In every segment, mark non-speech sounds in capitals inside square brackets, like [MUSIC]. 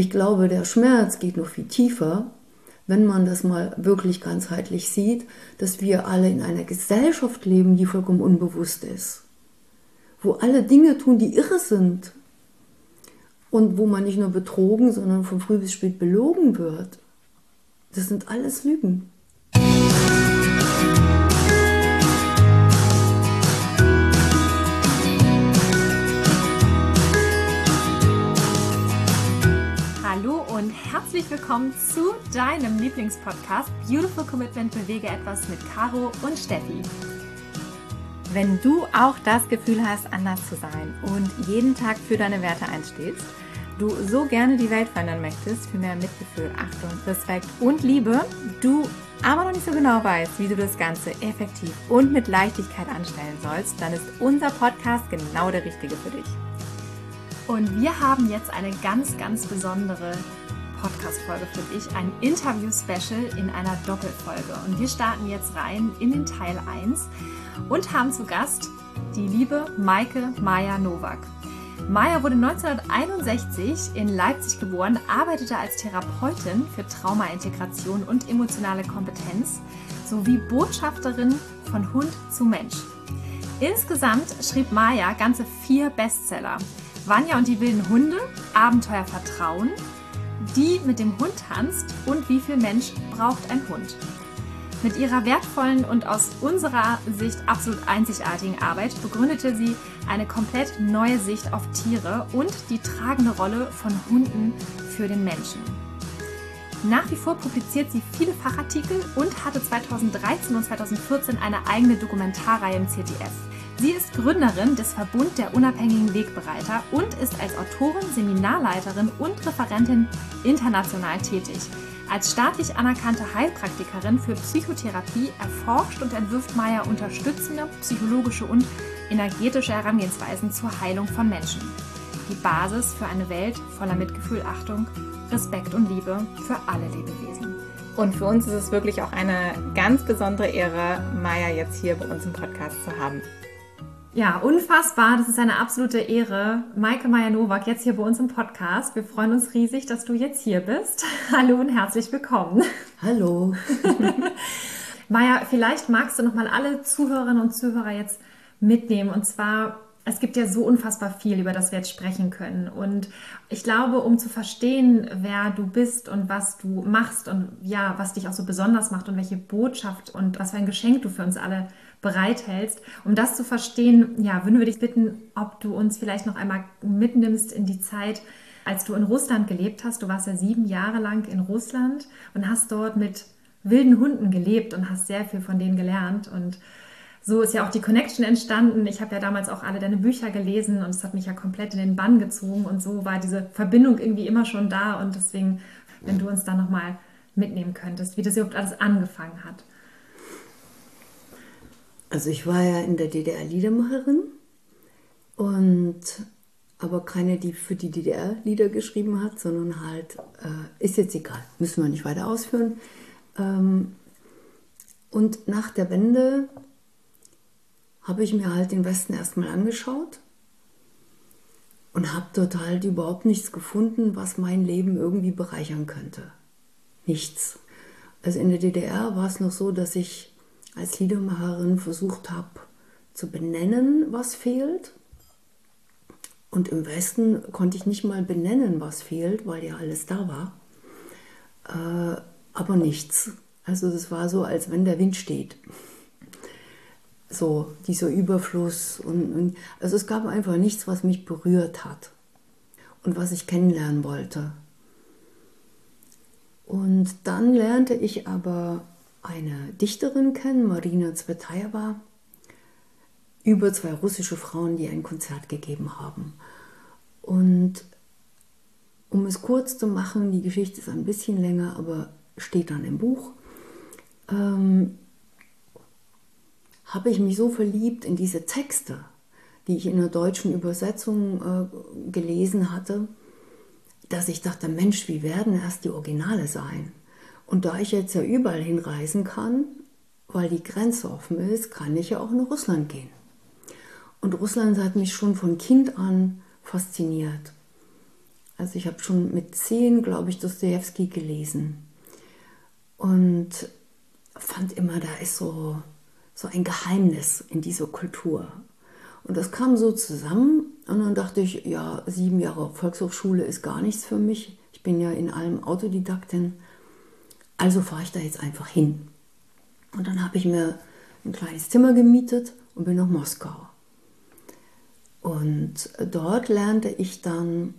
ich glaube, der Schmerz geht noch viel tiefer, wenn man das mal wirklich ganzheitlich sieht, dass wir alle in einer Gesellschaft leben, die vollkommen unbewusst ist. Wo alle Dinge tun, die irre sind. Und wo man nicht nur betrogen, sondern von früh bis spät belogen wird. Das sind alles Lügen. Und herzlich willkommen zu deinem Lieblingspodcast Beautiful Commitment Bewege etwas mit Caro und Steffi. Wenn du auch das Gefühl hast, anders zu sein und jeden Tag für deine Werte einstehst, du so gerne die Welt verändern möchtest, für mehr Mitgefühl, Achtung, Respekt und Liebe, du aber noch nicht so genau weißt, wie du das Ganze effektiv und mit Leichtigkeit anstellen sollst, dann ist unser Podcast genau der richtige für dich. Und wir haben jetzt eine ganz, ganz besondere Podcast-Folge für dich, ein Interview-Special in einer Doppelfolge. Und wir starten jetzt rein in den Teil 1 und haben zu Gast die liebe Maike Maja Nowak. Maja wurde 1961 in Leipzig geboren, arbeitete als Therapeutin für Traumaintegration und emotionale Kompetenz sowie Botschafterin von Hund zu Mensch. Insgesamt schrieb Maja ganze vier Bestseller. Vanya und die wilden Hunde, Abenteuer Vertrauen, die mit dem Hund tanzt und wie viel Mensch braucht ein Hund. Mit ihrer wertvollen und aus unserer Sicht absolut einzigartigen Arbeit begründete sie eine komplett neue Sicht auf Tiere und die tragende Rolle von Hunden für den Menschen. Nach wie vor publiziert sie viele Fachartikel und hatte 2013 und 2014 eine eigene Dokumentarreihe im ZDF. Sie ist Gründerin des Verbund der unabhängigen Wegbereiter und ist als Autorin, Seminarleiterin und Referentin international tätig. Als staatlich anerkannte Heilpraktikerin für Psychotherapie erforscht und entwirft Maya unterstützende psychologische und energetische Herangehensweisen zur Heilung von Menschen. Die Basis für eine Welt voller Mitgefühl, Achtung, Respekt und Liebe für alle Lebewesen. Und für uns ist es wirklich auch eine ganz besondere Ehre, Maya jetzt hier bei uns im Podcast zu haben. Ja, unfassbar. Das ist eine absolute Ehre. Maike Meyer-Nowak jetzt hier bei uns im Podcast. Wir freuen uns riesig, dass du jetzt hier bist. [LAUGHS] Hallo und herzlich willkommen. Hallo. [LAUGHS] Maja, vielleicht magst du noch mal alle Zuhörerinnen und Zuhörer jetzt mitnehmen. Und zwar, es gibt ja so unfassbar viel, über das wir jetzt sprechen können. Und ich glaube, um zu verstehen, wer du bist und was du machst und ja, was dich auch so besonders macht und welche Botschaft und was für ein Geschenk du für uns alle bereithältst. Um das zu verstehen, ja, würden wir dich bitten, ob du uns vielleicht noch einmal mitnimmst in die Zeit, als du in Russland gelebt hast. Du warst ja sieben Jahre lang in Russland und hast dort mit wilden Hunden gelebt und hast sehr viel von denen gelernt. Und so ist ja auch die Connection entstanden. Ich habe ja damals auch alle deine Bücher gelesen und es hat mich ja komplett in den Bann gezogen. Und so war diese Verbindung irgendwie immer schon da. Und deswegen, wenn du uns da nochmal mitnehmen könntest, wie das überhaupt alles angefangen hat. Also ich war ja in der DDR Liedermacherin und aber keine, die für die DDR Lieder geschrieben hat, sondern halt, äh, ist jetzt egal, müssen wir nicht weiter ausführen. Ähm, und nach der Wende habe ich mir halt den Westen erstmal angeschaut und habe dort halt überhaupt nichts gefunden, was mein Leben irgendwie bereichern könnte. Nichts. Also in der DDR war es noch so, dass ich als Liedermacherin versucht habe zu benennen, was fehlt. Und im Westen konnte ich nicht mal benennen, was fehlt, weil ja alles da war. Äh, aber nichts. Also das war so, als wenn der Wind steht. So, dieser Überfluss. Und, und, also es gab einfach nichts, was mich berührt hat und was ich kennenlernen wollte. Und dann lernte ich aber eine Dichterin kennen, Marina Zvetaeva, über zwei russische Frauen, die ein Konzert gegeben haben. Und um es kurz zu machen, die Geschichte ist ein bisschen länger, aber steht dann im Buch, ähm, habe ich mich so verliebt in diese Texte, die ich in der deutschen Übersetzung äh, gelesen hatte, dass ich dachte, Mensch, wie werden erst die Originale sein? Und da ich jetzt ja überall hinreisen kann, weil die Grenze offen ist, kann ich ja auch nach Russland gehen. Und Russland hat mich schon von Kind an fasziniert. Also ich habe schon mit zehn, glaube ich, Dostoevsky gelesen. Und fand immer, da ist so, so ein Geheimnis in dieser Kultur. Und das kam so zusammen und dann dachte ich, ja, sieben Jahre Volkshochschule ist gar nichts für mich. Ich bin ja in allem Autodidaktin. Also fahre ich da jetzt einfach hin. Und dann habe ich mir ein kleines Zimmer gemietet und bin nach Moskau. Und dort lernte ich dann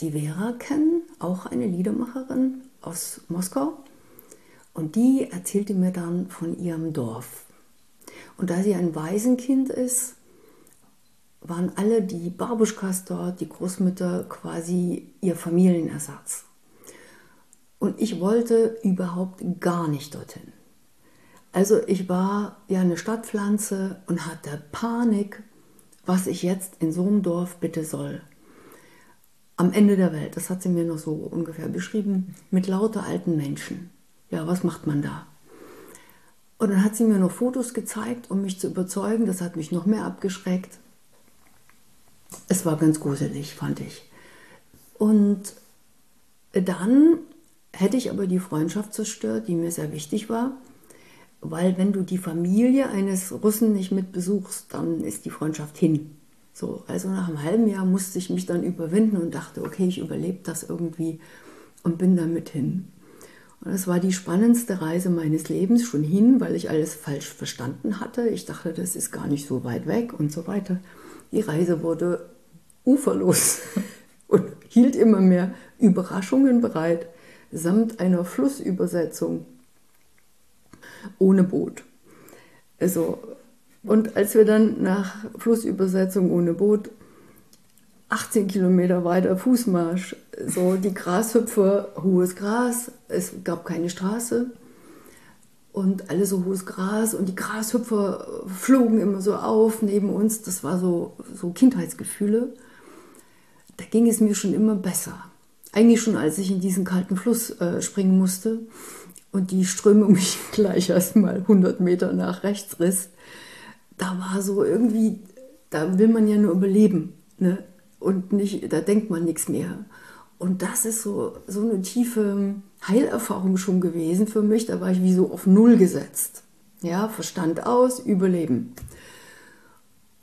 die Vera kennen, auch eine Liedermacherin aus Moskau. Und die erzählte mir dann von ihrem Dorf. Und da sie ein Waisenkind ist, waren alle die Babuschkas dort, die Großmütter, quasi ihr Familienersatz. Und ich wollte überhaupt gar nicht dorthin. Also ich war ja eine Stadtpflanze und hatte Panik, was ich jetzt in so einem Dorf bitte soll. Am Ende der Welt, das hat sie mir noch so ungefähr beschrieben, mit lauter alten Menschen. Ja, was macht man da? Und dann hat sie mir noch Fotos gezeigt, um mich zu überzeugen. Das hat mich noch mehr abgeschreckt. Es war ganz gruselig, fand ich. Und dann hätte ich aber die Freundschaft zerstört, die mir sehr wichtig war. Weil wenn du die Familie eines Russen nicht mit besuchst, dann ist die Freundschaft hin. So, also nach einem halben Jahr musste ich mich dann überwinden und dachte, okay, ich überlebe das irgendwie und bin damit hin. Und das war die spannendste Reise meines Lebens schon hin, weil ich alles falsch verstanden hatte. Ich dachte, das ist gar nicht so weit weg und so weiter. Die Reise wurde uferlos [LAUGHS] und hielt immer mehr Überraschungen bereit, samt einer Flussübersetzung ohne Boot. Also, und als wir dann nach Flussübersetzung ohne Boot 18 Kilometer weiter Fußmarsch, so die Grashüpfer, hohes Gras, es gab keine Straße und alles so hohes Gras und die Grashüpfer flogen immer so auf neben uns. Das war so, so Kindheitsgefühle. Da ging es mir schon immer besser. Eigentlich schon, als ich in diesen kalten Fluss äh, springen musste und die Strömung [LAUGHS] mich gleich erstmal 100 Meter nach rechts riss. Da war so irgendwie, da will man ja nur überleben. Ne? und nicht, da denkt man nichts mehr. Und das ist so, so eine tiefe Heilerfahrung schon gewesen für mich. Da war ich wie so auf Null gesetzt. Ja, Verstand aus, Überleben.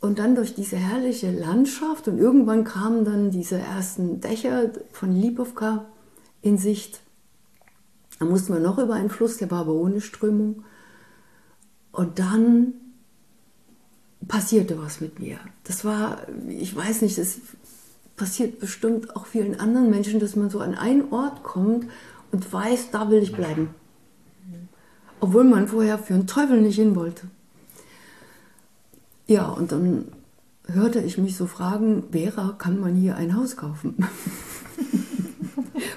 Und dann durch diese herrliche Landschaft und irgendwann kamen dann diese ersten Dächer von Lipovka in Sicht. Da mussten wir noch über einen Fluss, der war aber ohne Strömung. Und dann passierte was mit mir. Das war, ich weiß nicht, das passiert bestimmt auch vielen anderen Menschen, dass man so an einen Ort kommt und weiß, da will ich bleiben. Obwohl man vorher für einen Teufel nicht hin wollte. Ja, und dann hörte ich mich so fragen, Vera, kann man hier ein Haus kaufen? [LAUGHS]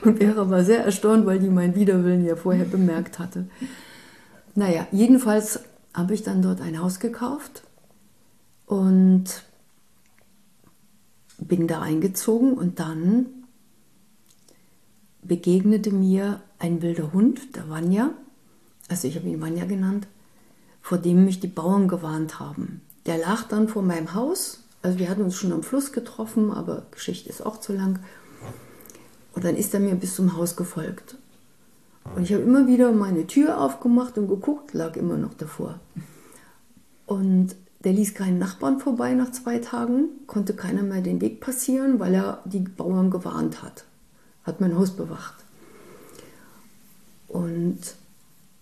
und Vera war sehr erstaunt, weil die meinen Widerwillen ja vorher bemerkt hatte. Naja, jedenfalls habe ich dann dort ein Haus gekauft und bin da eingezogen und dann begegnete mir ein wilder Hund, der Vanya, also ich habe ihn Vanya genannt, vor dem mich die Bauern gewarnt haben. Der lag dann vor meinem Haus, also wir hatten uns schon am Fluss getroffen, aber Geschichte ist auch zu lang. Und dann ist er mir bis zum Haus gefolgt. Und ich habe immer wieder meine Tür aufgemacht und geguckt, lag immer noch davor. Und der ließ keinen Nachbarn vorbei nach zwei Tagen, konnte keiner mehr den Weg passieren, weil er die Bauern gewarnt hat. Hat mein Haus bewacht. Und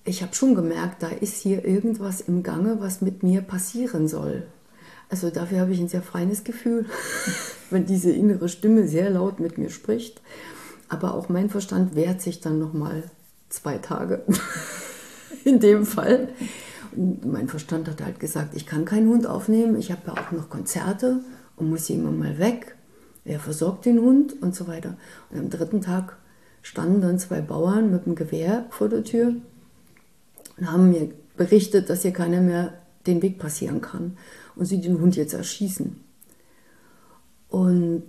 ich habe schon gemerkt, da ist hier irgendwas im Gange, was mit mir passieren soll. Also dafür habe ich ein sehr feines Gefühl, [LAUGHS] wenn diese innere Stimme sehr laut mit mir spricht. Aber auch mein Verstand wehrt sich dann noch mal zwei Tage. [LAUGHS] In dem Fall mein Verstand hat halt gesagt, ich kann keinen Hund aufnehmen, ich habe ja auch noch Konzerte und muss immer mal weg. Wer versorgt den Hund und so weiter. Und am dritten Tag standen dann zwei Bauern mit einem Gewehr vor der Tür und haben mir berichtet, dass hier keiner mehr den Weg passieren kann und sie den Hund jetzt erschießen. Und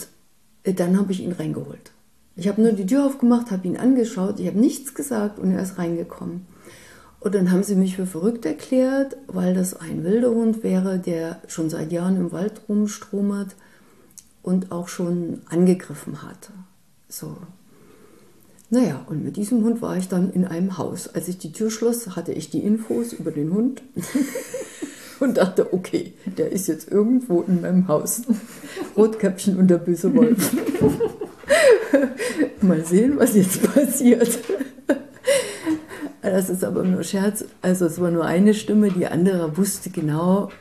dann habe ich ihn reingeholt. Ich habe nur die Tür aufgemacht, habe ihn angeschaut, ich habe nichts gesagt und er ist reingekommen. Und dann haben sie mich für verrückt erklärt, weil das ein wilder Hund wäre, der schon seit Jahren im Wald rumstromert und auch schon angegriffen hat. So. Naja, und mit diesem Hund war ich dann in einem Haus. Als ich die Tür schloss, hatte ich die Infos über den Hund [LAUGHS] und dachte, okay, der ist jetzt irgendwo in meinem Haus. [LAUGHS] Rotkäppchen und der böse Wolf. [LAUGHS] Mal sehen, was jetzt passiert. Das ist aber nur Scherz. Also es war nur eine Stimme, die andere wusste genau,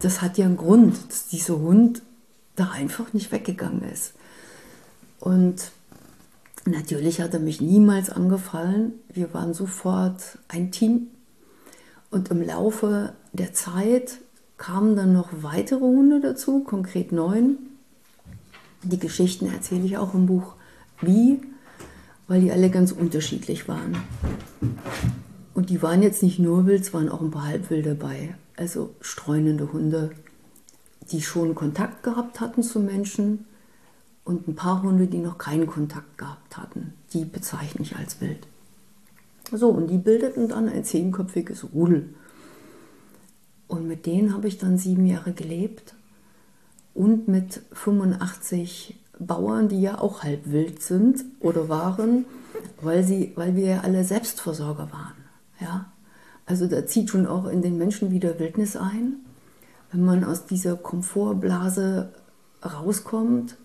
das hat ja einen Grund, dass dieser Hund da einfach nicht weggegangen ist. Und natürlich hat er mich niemals angefallen. Wir waren sofort ein Team. Und im Laufe der Zeit kamen dann noch weitere Hunde dazu, konkret neun. Die Geschichten erzähle ich auch im Buch. Wie? Weil die alle ganz unterschiedlich waren. Und die waren jetzt nicht nur wild, es waren auch ein paar Halbwild dabei. Also streunende Hunde, die schon Kontakt gehabt hatten zu Menschen und ein paar Hunde, die noch keinen Kontakt gehabt hatten. Die bezeichne ich als wild. So, und die bildeten dann ein zehnköpfiges Rudel. Und mit denen habe ich dann sieben Jahre gelebt und mit 85 Bauern, die ja auch halb wild sind oder waren, weil, sie, weil wir ja alle Selbstversorger waren. Ja? Also da zieht schon auch in den Menschen wieder Wildnis ein. Wenn man aus dieser Komfortblase rauskommt,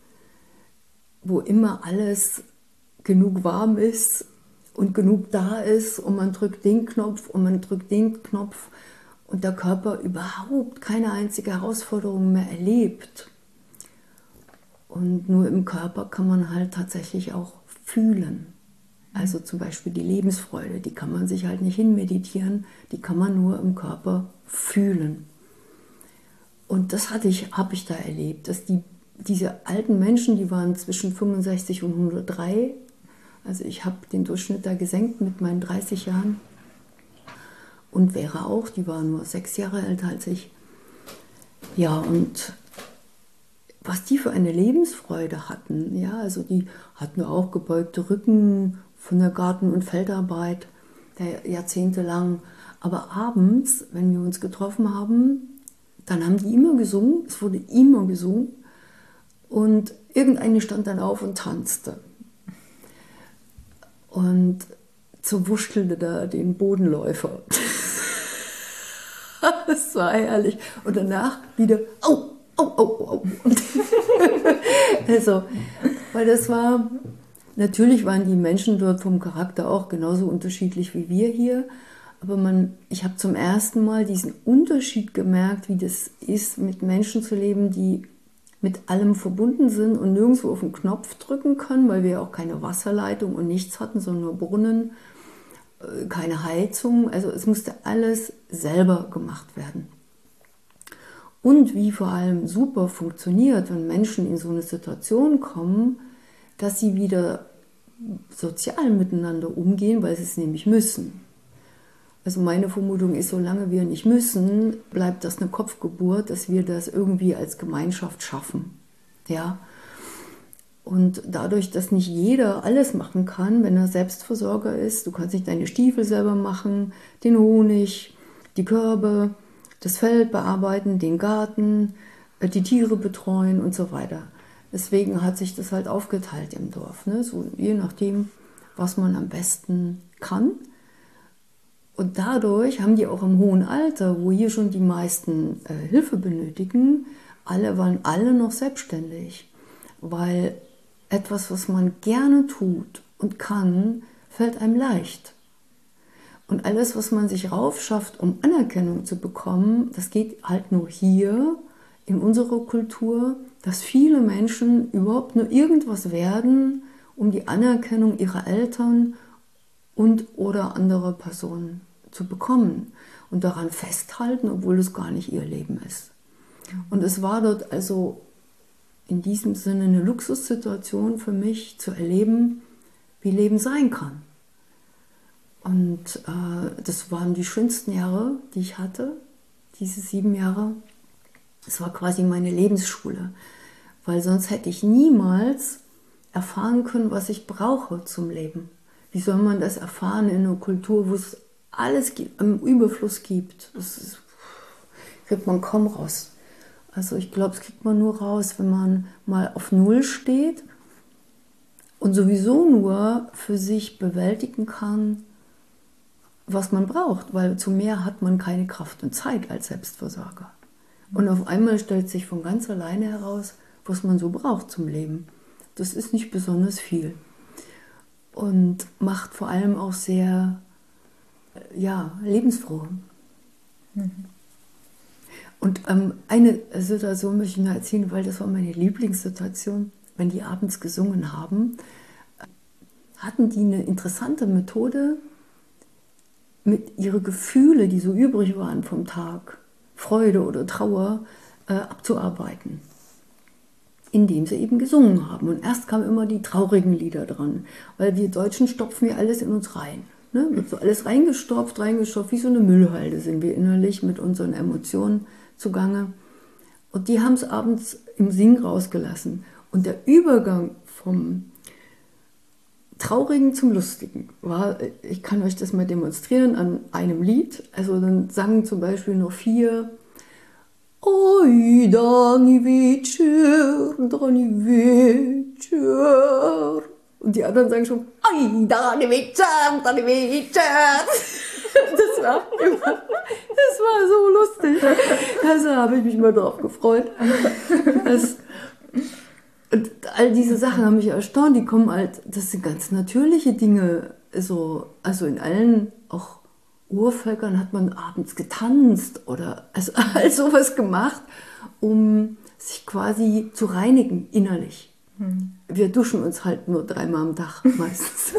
wo immer alles genug warm ist und genug da ist und man drückt den Knopf und man drückt den Knopf und der Körper überhaupt keine einzige Herausforderung mehr erlebt. Und nur im Körper kann man halt tatsächlich auch fühlen. Also zum Beispiel die Lebensfreude, die kann man sich halt nicht hinmeditieren, die kann man nur im Körper fühlen. Und das hatte ich, habe ich da erlebt, dass die, diese alten Menschen, die waren zwischen 65 und 103, also ich habe den Durchschnitt da gesenkt mit meinen 30 Jahren, und Vera auch, die war nur sechs Jahre älter als ich. Ja, und was die für eine Lebensfreude hatten, ja, also die hatten auch gebeugte Rücken von der Garten- und Feldarbeit, der jahrzehntelang. Aber abends, wenn wir uns getroffen haben, dann haben die immer gesungen, es wurde immer gesungen und irgendeine stand dann auf und tanzte. Und so wuschelte da den Bodenläufer. [LAUGHS] das war herrlich. Und danach wieder, au, au, au, au. [LAUGHS] also, weil das war, natürlich waren die Menschen dort vom Charakter auch genauso unterschiedlich wie wir hier. Aber man, ich habe zum ersten Mal diesen Unterschied gemerkt, wie das ist, mit Menschen zu leben, die mit allem verbunden sind und nirgendwo auf den Knopf drücken können, weil wir auch keine Wasserleitung und nichts hatten, sondern nur Brunnen äh, keine Heizung, also es musste alles selber gemacht werden. Und wie vor allem super funktioniert, wenn Menschen in so eine Situation kommen, dass sie wieder sozial miteinander umgehen, weil sie es nämlich müssen. Also meine Vermutung ist, solange wir nicht müssen, bleibt das eine Kopfgeburt, dass wir das irgendwie als Gemeinschaft schaffen. Ja, und dadurch, dass nicht jeder alles machen kann, wenn er Selbstversorger ist, du kannst nicht deine Stiefel selber machen, den Honig, die Körbe, das Feld bearbeiten, den Garten, die Tiere betreuen und so weiter. Deswegen hat sich das halt aufgeteilt im Dorf, ne? so je nachdem, was man am besten kann. Und dadurch haben die auch im hohen Alter, wo hier schon die meisten äh, Hilfe benötigen, alle waren alle noch selbstständig, weil etwas, was man gerne tut und kann, fällt einem leicht. Und alles, was man sich raufschafft, um Anerkennung zu bekommen, das geht halt nur hier in unserer Kultur, dass viele Menschen überhaupt nur irgendwas werden, um die Anerkennung ihrer Eltern und oder anderer Personen zu bekommen und daran festhalten, obwohl es gar nicht ihr Leben ist. Und es war dort also in diesem Sinne eine Luxussituation für mich zu erleben, wie Leben sein kann. Und äh, das waren die schönsten Jahre, die ich hatte, diese sieben Jahre. Es war quasi meine Lebensschule, weil sonst hätte ich niemals erfahren können, was ich brauche zum Leben. Wie soll man das erfahren in einer Kultur, wo es alles im Überfluss gibt? Das ist, kriegt man kaum raus. Also ich glaube, es kriegt man nur raus, wenn man mal auf Null steht und sowieso nur für sich bewältigen kann, was man braucht, weil zu mehr hat man keine Kraft und Zeit als Selbstversorger. Und auf einmal stellt sich von ganz alleine heraus, was man so braucht zum Leben. Das ist nicht besonders viel und macht vor allem auch sehr ja, lebensfroh. Mhm. Und ähm, eine Situation möchte ich noch erzählen, weil das war meine Lieblingssituation, wenn die abends gesungen haben, hatten die eine interessante Methode, mit ihre Gefühle, die so übrig waren vom Tag, Freude oder Trauer, äh, abzuarbeiten. Indem sie eben gesungen haben. Und erst kamen immer die traurigen Lieder dran, weil wir Deutschen stopfen ja alles in uns rein. Ne? Wird so alles reingestopft, reingestopft, wie so eine Müllhalde sind wir innerlich mit unseren Emotionen zugange. Und die haben es abends im Sing rausgelassen. Und der Übergang vom Traurigen zum Lustigen war, ich kann euch das mal demonstrieren an einem Lied. Also dann sangen zum Beispiel nur vier Oj, dani večer, dani večer. Und die anderen sagen schon, Oj, dani večer, dani večer. Das war immer, das war so lustig. Also habe ich mich mal drauf gefreut. Das, und all diese Sachen haben mich erstaunt, die kommen halt, das sind ganz natürliche Dinge. So, also in allen, auch Urvölkern hat man abends getanzt oder also [LAUGHS] all sowas gemacht, um sich quasi zu reinigen innerlich. Hm. Wir duschen uns halt nur dreimal am Tag [LAUGHS] meistens.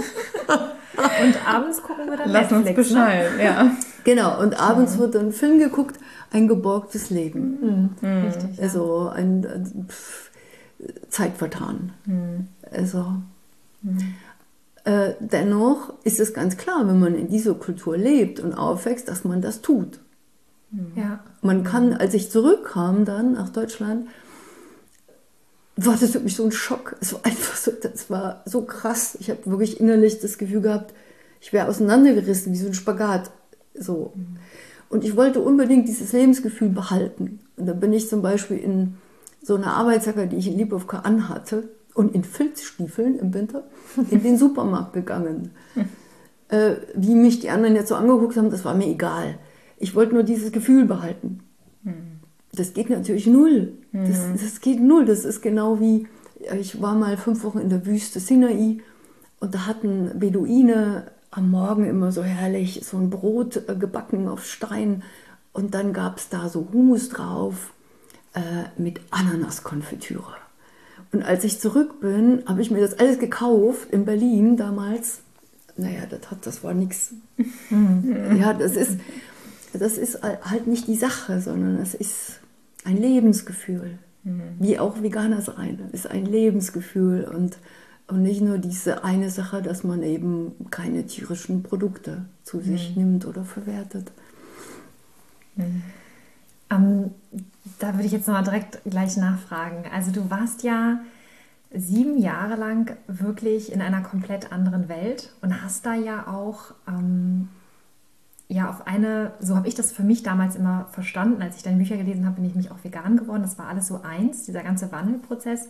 und abends gucken wir dann Lass Netflix, uns beschallen, ne? ja. Genau, und abends wird dann ein Film geguckt, ein geborgtes Leben. Mhm. Mhm. Richtig. Also ein pff, Zeit vertan. Mhm. Also. Mhm. Äh, dennoch ist es ganz klar, wenn man in dieser Kultur lebt und aufwächst, dass man das tut. Ja. Man kann, als ich zurückkam dann nach Deutschland, war das für mich so ein Schock. Es war einfach so, das war so krass. Ich habe wirklich innerlich das Gefühl gehabt, ich wäre auseinandergerissen, wie so ein Spagat. So. Und ich wollte unbedingt dieses Lebensgefühl behalten. Und da bin ich zum Beispiel in so einer Arbeitsjacke, die ich in Liebowka anhatte, und in Filzstiefeln im Winter in den [LAUGHS] Supermarkt gegangen. äh, wie mich die anderen jetzt so angeguckt haben, das war mir egal. Ich wollte nur dieses Gefühl behalten. Das geht natürlich null. Das, hm. das geht null. Das ist genau wie, ich war mal fünf Wochen in der Wüste Sinai und da hatten Beduine am Morgen immer so herrlich so ein Brot äh, gebacken auf Stein und dann gab es da so Hummus drauf äh, mit Ananaskonfitüre. Und als ich zurück bin, habe ich mir das alles gekauft in Berlin damals. Naja, das, hat, das war nichts. Mhm. Ja, das ist, das ist halt nicht die Sache, sondern es ist ein Lebensgefühl. Mhm. Wie auch Veganer sein. Ist ein Lebensgefühl und, und nicht nur diese eine Sache, dass man eben keine tierischen Produkte zu sich mhm. nimmt oder verwertet. Mhm. Ähm, da würde ich jetzt nochmal direkt gleich nachfragen. Also du warst ja sieben Jahre lang wirklich in einer komplett anderen Welt und hast da ja auch ähm, ja auf eine, so habe ich das für mich damals immer verstanden, als ich deine Bücher gelesen habe, bin ich mich auch vegan geworden. Das war alles so eins, dieser ganze Wandelprozess.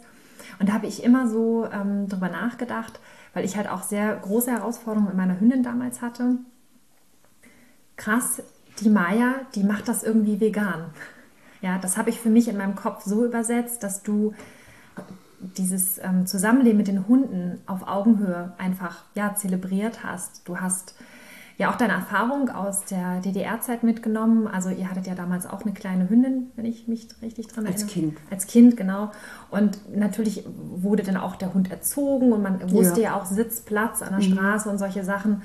Und da habe ich immer so ähm, drüber nachgedacht, weil ich halt auch sehr große Herausforderungen mit meiner Hündin damals hatte. Krass, die Maya, die macht das irgendwie vegan. Ja, das habe ich für mich in meinem Kopf so übersetzt, dass du dieses ähm, Zusammenleben mit den Hunden auf Augenhöhe einfach ja, zelebriert hast. Du hast ja auch deine Erfahrung aus der DDR-Zeit mitgenommen. Also ihr hattet ja damals auch eine kleine Hündin, wenn ich mich richtig dran erinnere. Als Kind. Als Kind, genau. Und natürlich wurde dann auch der Hund erzogen und man wusste ja, ja auch Sitzplatz an der mhm. Straße und solche Sachen.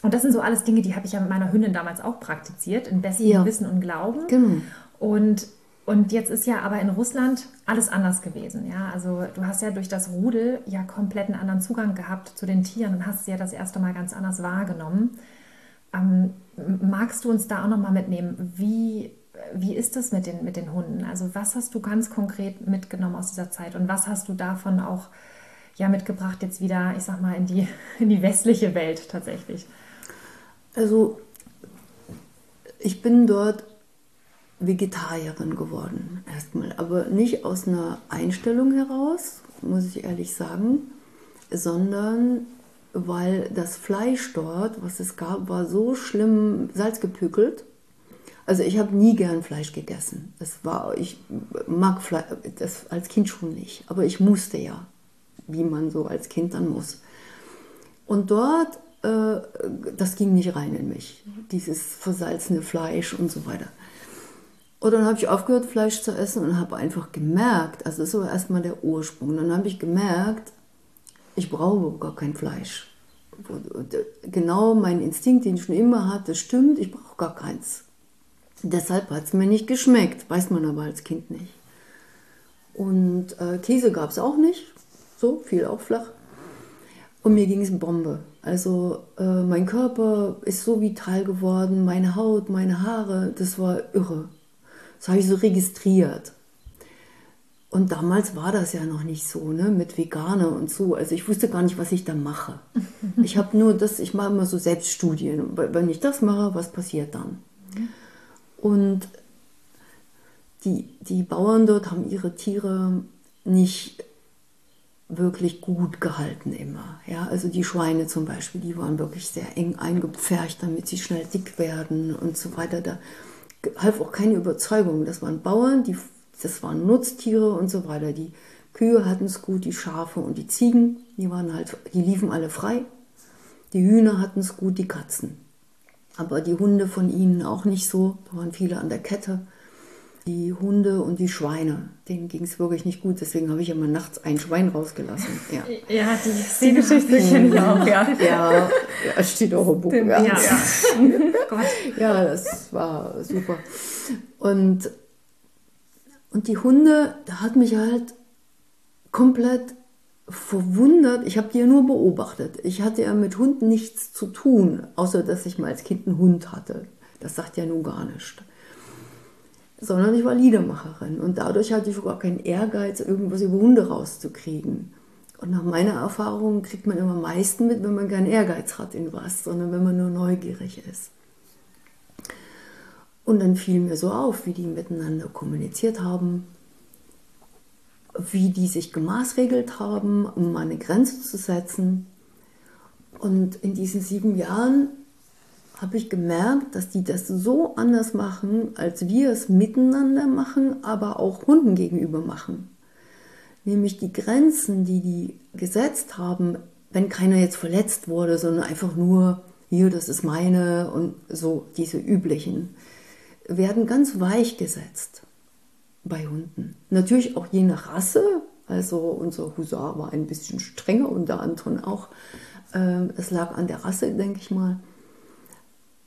Und das sind so alles Dinge, die habe ich ja mit meiner Hündin damals auch praktiziert, in bestem ja. Wissen und Glauben. Genau. Und, und jetzt ist ja aber in Russland alles anders gewesen. Ja? Also du hast ja durch das Rudel ja komplett einen anderen Zugang gehabt zu den Tieren und hast sie ja das erste Mal ganz anders wahrgenommen. Ähm, magst du uns da auch nochmal mitnehmen? Wie, wie ist das mit den, mit den Hunden? Also was hast du ganz konkret mitgenommen aus dieser Zeit und was hast du davon auch ja, mitgebracht jetzt wieder, ich sag mal, in die, [LAUGHS] in die westliche Welt tatsächlich? Also ich bin dort Vegetarierin geworden erstmal, aber nicht aus einer Einstellung heraus, muss ich ehrlich sagen, sondern weil das Fleisch dort, was es gab, war so schlimm salzgepückelt. Also ich habe nie gern Fleisch gegessen. Das war, ich mag Fleisch, das als Kind schon nicht, aber ich musste ja, wie man so als Kind dann muss. Und dort, äh, das ging nicht rein in mich, dieses versalzene Fleisch und so weiter. Und dann habe ich aufgehört, Fleisch zu essen und habe einfach gemerkt, also das war erstmal der Ursprung, dann habe ich gemerkt, ich brauche gar kein Fleisch. Genau mein Instinkt, den ich schon immer hatte, stimmt, ich brauche gar keins. Deshalb hat es mir nicht geschmeckt, weiß man aber als Kind nicht. Und äh, Käse gab es auch nicht, so fiel auch flach. Und mir ging es Bombe. Also äh, mein Körper ist so vital geworden, meine Haut, meine Haare, das war irre. Das habe ich so registriert. Und damals war das ja noch nicht so, ne, mit Veganer und so. Also ich wusste gar nicht, was ich da mache. [LAUGHS] Ich habe nur das, ich mache immer so Selbststudien. Wenn ich das mache, was passiert dann? Und die, die Bauern dort haben ihre Tiere nicht wirklich gut gehalten immer. Ja, also die Schweine zum Beispiel, die waren wirklich sehr eng eingepfercht, damit sie schnell dick werden und so weiter. Da half auch keine Überzeugung. Das waren Bauern, die das waren Nutztiere und so weiter. Die Kühe hatten es gut, die Schafe und die Ziegen, die waren halt, die liefen alle frei. Die Hühner hatten es gut, die Katzen. Aber die Hunde von ihnen auch nicht so. Da waren viele an der Kette. Die Hunde und die Schweine, denen ging es wirklich nicht gut. Deswegen habe ich immer nachts ein Schwein rausgelassen. Ja, ja die, die Geschichte kenne ich auch. Ja, ja, ja steht auch im Buch. Ja. Ja. [LAUGHS] ja, das war super. Und und die Hunde, da hat mich halt komplett verwundert. Ich habe die ja nur beobachtet. Ich hatte ja mit Hunden nichts zu tun, außer dass ich mal als Kind einen Hund hatte. Das sagt ja nun gar nichts. Sondern ich war Liedermacherin und dadurch hatte ich gar keinen Ehrgeiz, irgendwas über Hunde rauszukriegen. Und nach meiner Erfahrung kriegt man immer am meisten mit, wenn man keinen Ehrgeiz hat in was, sondern wenn man nur neugierig ist. Und dann fiel mir so auf, wie die miteinander kommuniziert haben, wie die sich gemaßregelt haben, um mal eine Grenze zu setzen. Und in diesen sieben Jahren habe ich gemerkt, dass die das so anders machen, als wir es miteinander machen, aber auch Hunden gegenüber machen. Nämlich die Grenzen, die die gesetzt haben, wenn keiner jetzt verletzt wurde, sondern einfach nur, hier, das ist meine und so diese üblichen werden ganz weich gesetzt bei Hunden. Natürlich auch je nach Rasse. Also unser Husar war ein bisschen strenger und der Anton auch. Ähm, es lag an der Rasse, denke ich mal.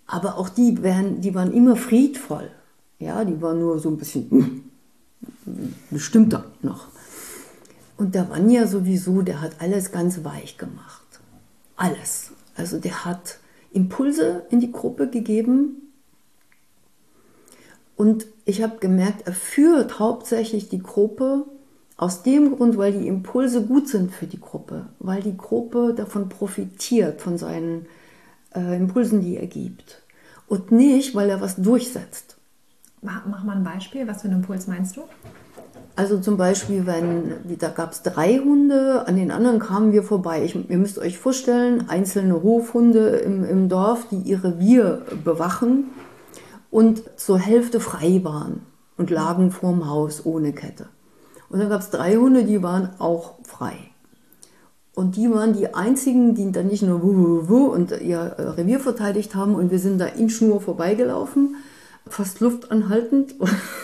Aber auch die, werden, die waren immer friedvoll. Ja, die waren nur so ein bisschen bestimmter noch. Und der Vanya sowieso, der hat alles ganz weich gemacht. Alles. Also der hat Impulse in die Gruppe gegeben, und ich habe gemerkt, er führt hauptsächlich die Gruppe aus dem Grund, weil die Impulse gut sind für die Gruppe, weil die Gruppe davon profitiert, von seinen äh, Impulsen, die er gibt. Und nicht, weil er was durchsetzt. Mach, mal ein Beispiel. Was für einen Impuls meinst du? Also zum Beispiel, wenn, da gab es drei Hunde, an den anderen kamen wir vorbei. Ich, ihr müsst euch vorstellen, einzelne Hofhunde im, im Dorf, die ihr Revier bewachen und zur Hälfte frei waren und lagen vorm Haus ohne Kette. Und dann gab es drei Hunde, die waren auch frei. Und die waren die einzigen, die dann nicht nur wuh, wuh, wuh und ihr äh, Revier verteidigt haben. Und wir sind da in Schnur vorbeigelaufen, fast luftanhaltend.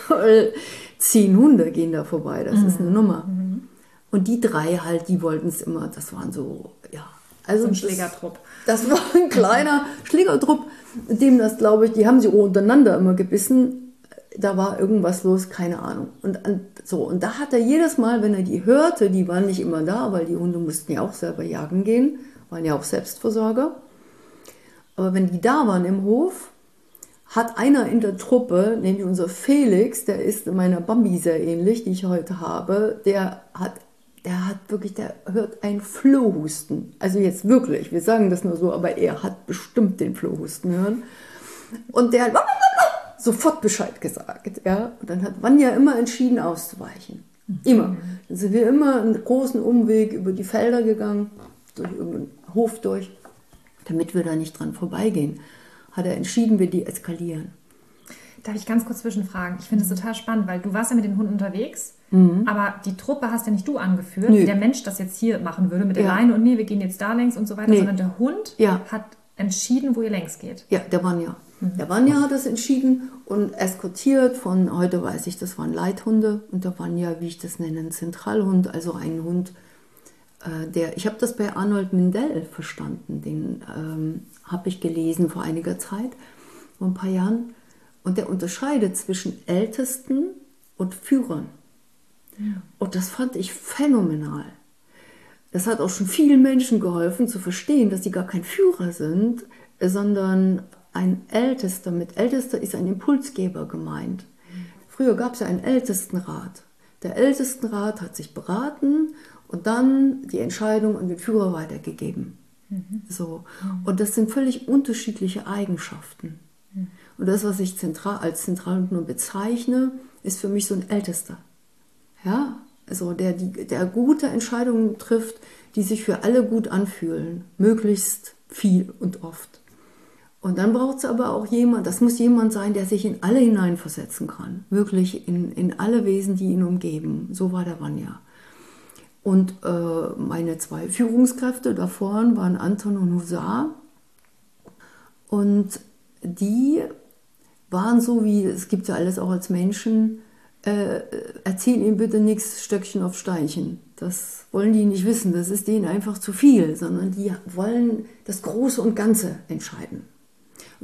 [LAUGHS] Zehn Hunde gehen da vorbei, das mhm. ist eine Nummer. Mhm. Und die drei halt, die wollten es immer, das waren so, ja. Also so ein Schlägertrupp. Das war ein kleiner Schlägertrupp, dem das, glaube ich, die haben sie untereinander immer gebissen. Da war irgendwas los, keine Ahnung. Und so, und da hat er jedes Mal, wenn er die hörte, die waren nicht immer da, weil die Hunde mussten ja auch selber jagen gehen, waren ja auch Selbstversorger. Aber wenn die da waren im Hof, hat einer in der Truppe, nämlich unser Felix, der ist meiner Bambi sehr ähnlich, die ich heute habe, der hat der hat wirklich, der hört einen Flohhusten. Also jetzt wirklich, wir sagen das nur so, aber er hat bestimmt den Flohhusten hören. Und der hat sofort Bescheid gesagt. Ja? Und dann hat Vanya immer entschieden auszuweichen. Immer. Dann sind wir immer einen großen Umweg über die Felder gegangen. durch irgendeinen Hof durch, damit wir da nicht dran vorbeigehen, hat er entschieden, wir deeskalieren. Darf ich ganz kurz zwischenfragen? Ich finde es total spannend, weil du warst ja mit den Hunden unterwegs, aber die Truppe hast ja nicht du angeführt, Nö. wie der Mensch das jetzt hier machen würde mit der Ja. Leine und nee, wir gehen jetzt da längs und so weiter, Nee. sondern der Hund Ja. hat entschieden, wo ihr längs geht. Ja, der Vanya. Der Vanya hat das entschieden und eskortiert von, heute weiß ich, das waren Leithunde und der Vanya, wie ich das nenne, ein Zentralhund, also ein Hund, äh, der, ich habe das bei Arnold Mindell verstanden, den ähm, habe ich gelesen vor einiger Zeit, vor ein paar Jahren, und der unterscheidet zwischen Ältesten und Führern. Und das fand ich phänomenal. Das hat auch schon vielen Menschen geholfen zu verstehen, dass sie gar kein Führer sind, sondern ein Ältester. Mit Ältester ist ein Impulsgeber gemeint. Früher gab es ja einen Ältestenrat. Der Ältestenrat hat sich beraten und dann die Entscheidung an den Führer weitergegeben. So. Und das sind völlig unterschiedliche Eigenschaften. Und das, was ich zentral, als Zentralhund nur bezeichne, ist für mich so ein Ältester. Ja, also der, der gute Entscheidungen trifft, die sich für alle gut anfühlen, möglichst viel und oft. Und dann braucht es aber auch jemand, das muss jemand sein, der sich in alle hineinversetzen kann, wirklich in, in alle Wesen, die ihn umgeben. So war der Vanya. Und äh, meine zwei Führungskräfte da vorne waren Anton und Husar. Und die waren so wie, es gibt ja alles auch als Menschen, äh, erzähl ihnen bitte nichts Stöckchen auf Steinchen. Das wollen die nicht wissen, das ist denen einfach zu viel, sondern die wollen das Große und Ganze entscheiden.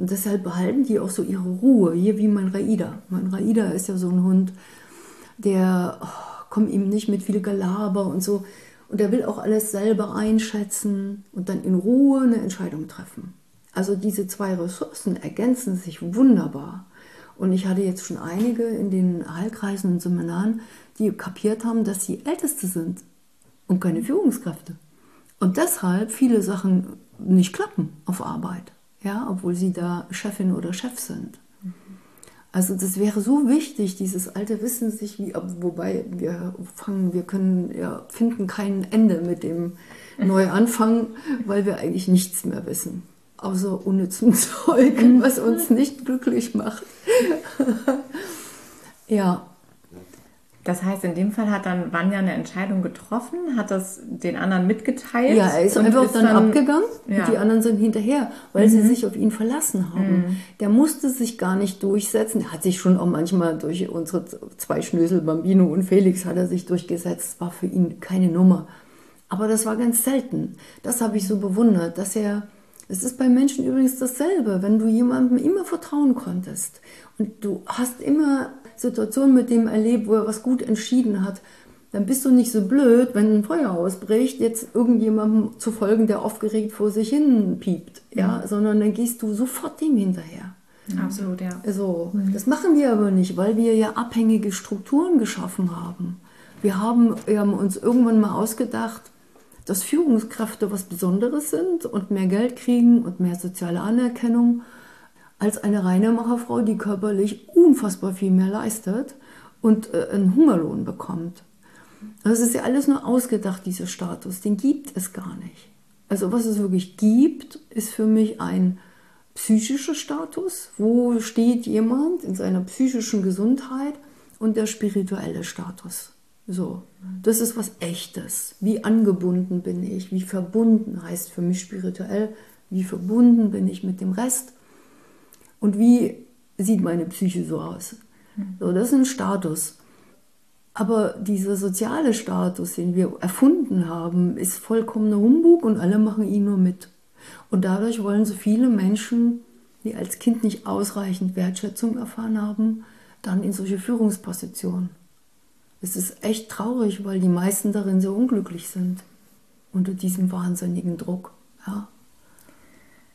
Und deshalb behalten die auch so ihre Ruhe, hier wie mein Raida. Mein Raida ist ja so ein Hund, der oh, kommt ihm nicht mit viel Gelaber und so. Und der will auch alles selber einschätzen und dann in Ruhe eine Entscheidung treffen. Also diese zwei Ressourcen ergänzen sich wunderbar. Und ich hatte jetzt schon einige in den Heilkreisen und Seminaren, die kapiert haben, dass sie Älteste sind und keine Führungskräfte. Und deshalb viele Sachen nicht klappen auf Arbeit, ja, obwohl sie da Chefin oder Chef sind. Also das wäre so wichtig, dieses alte Wissen sich wie, wobei wir fangen, wir können ja finden kein Ende mit dem Neuanfang, [LAUGHS] weil wir eigentlich nichts mehr wissen, außer unnützem [LAUGHS] Zeug, was uns [LAUGHS] nicht glücklich macht. ja, Das heißt, in dem Fall hat dann Vanya eine Entscheidung getroffen, hat das den anderen mitgeteilt. Ja, er ist einfach dann, abgegangen Ja. und die anderen sind hinterher, weil sie sich auf ihn verlassen haben. Der musste sich gar nicht durchsetzen. Er hat sich schon auch manchmal durch unsere zwei Schnösel, Bambino und Felix, hat er sich durchgesetzt. War für ihn keine Nummer. Aber das war ganz selten. Das habe ich so bewundert, dass er. Es ist bei Menschen übrigens dasselbe, wenn du jemandem immer vertrauen konntest und du hast immer Situationen mit dem erlebt, wo er was gut entschieden hat, dann bist du nicht so blöd, wenn ein Feuer ausbricht, jetzt irgendjemandem zu folgen, der aufgeregt vor sich hin piept, ja, sondern dann gehst du sofort dem hinterher. Absolut, ja. Also, das machen wir aber nicht, weil wir ja abhängige Strukturen geschaffen haben. Wir haben, wir haben uns irgendwann mal ausgedacht, dass Führungskräfte was Besonderes sind und mehr Geld kriegen und mehr soziale Anerkennung als eine reine Macherfrau, die körperlich unfassbar viel mehr leistet und äh, einen Hungerlohn bekommt. Das ist ja alles nur ausgedacht, dieser Status. Den gibt es gar nicht. Also was es wirklich gibt, ist für mich ein psychischer Status. Wo steht jemand in seiner psychischen Gesundheit und der spirituelle Status? So, das ist was Echtes. Wie angebunden bin ich? Wie verbunden heißt für mich spirituell? Wie verbunden bin ich mit dem Rest? Und wie sieht meine Psyche so aus? So, das ist ein Status. Aber dieser soziale Status, den wir erfunden haben, ist vollkommener Humbug und alle machen ihn nur mit. Und dadurch wollen so viele Menschen, die als Kind nicht ausreichend Wertschätzung erfahren haben, dann in solche Führungspositionen. Es ist echt traurig, weil die meisten darin sehr unglücklich sind. Unter diesem wahnsinnigen Druck. Ja.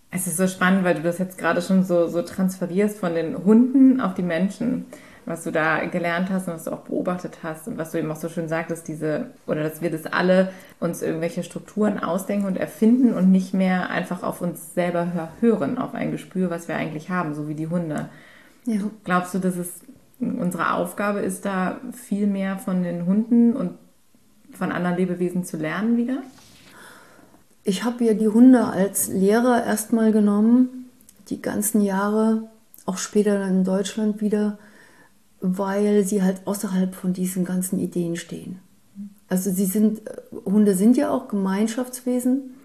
Es ist so spannend, weil du das jetzt gerade schon so, so transferierst von den Hunden auf die Menschen, was du da gelernt hast und was du auch beobachtet hast und was du eben auch so schön sagtest, diese, oder dass wir das alle uns irgendwelche Strukturen ausdenken und erfinden und nicht mehr einfach auf uns selber hören, auf ein Gespür, was wir eigentlich haben, so wie die Hunde. ja. Glaubst du, dass es unsere Aufgabe ist, da viel mehr von den Hunden und von anderen Lebewesen zu lernen wieder? Ich habe ja die Hunde als Lehrer erstmal genommen, die ganzen Jahre, auch später dann in Deutschland wieder, weil sie halt außerhalb von diesen ganzen Ideen stehen. Also sie sind, Hunde sind ja auch Gemeinschaftswesen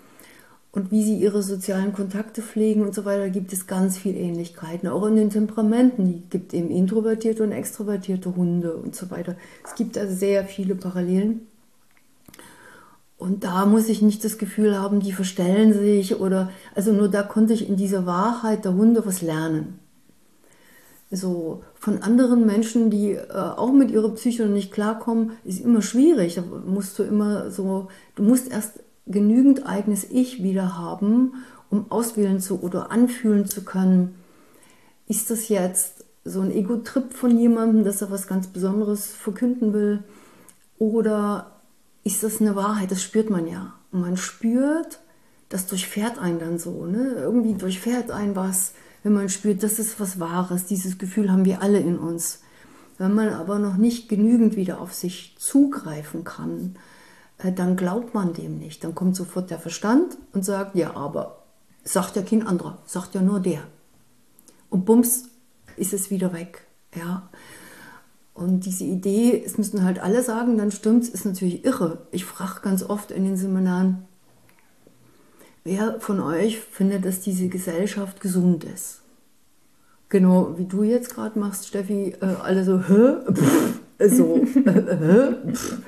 und wie sie ihre sozialen Kontakte pflegen und so weiter, gibt es ganz viele Ähnlichkeiten. Auch in den Temperamenten. Die gibt eben introvertierte und extrovertierte Hunde und so weiter. Es gibt also sehr viele Parallelen. Und da muss ich nicht das Gefühl haben, die verstellen sich oder, also nur da konnte ich in dieser Wahrheit der Hunde was lernen. So von anderen Menschen, die äh, auch mit ihrer Psyche nicht klarkommen, ist immer schwierig. Da musst du immer so, du musst erst genügend eigenes Ich wieder haben, um auswählen zu oder anfühlen zu können, ist das jetzt so ein Ego-Trip von jemandem, dass er was ganz Besonderes verkünden will? Oder ist das eine Wahrheit? Das spürt man ja. Und man spürt, das durchfährt einen dann so. Ne? Irgendwie durchfährt einen was, wenn man spürt, das ist was Wahres. Dieses Gefühl haben wir alle in uns. Wenn man aber noch nicht genügend wieder auf sich zugreifen kann, äh, dann glaubt man dem nicht. Dann kommt sofort der Verstand und sagt, ja, aber sagt ja kein anderer, sagt ja nur der. Und bums, ist es wieder weg. Ja. Und diese Idee, es müssen halt alle sagen, dann stimmt's, ist natürlich irre. Ich frage ganz oft in den Seminaren, wer von euch findet, dass diese Gesellschaft gesund ist? Genau, wie du jetzt gerade machst, Steffi, äh, alle so, hä? Pff, so, [LAUGHS] hä? Pff,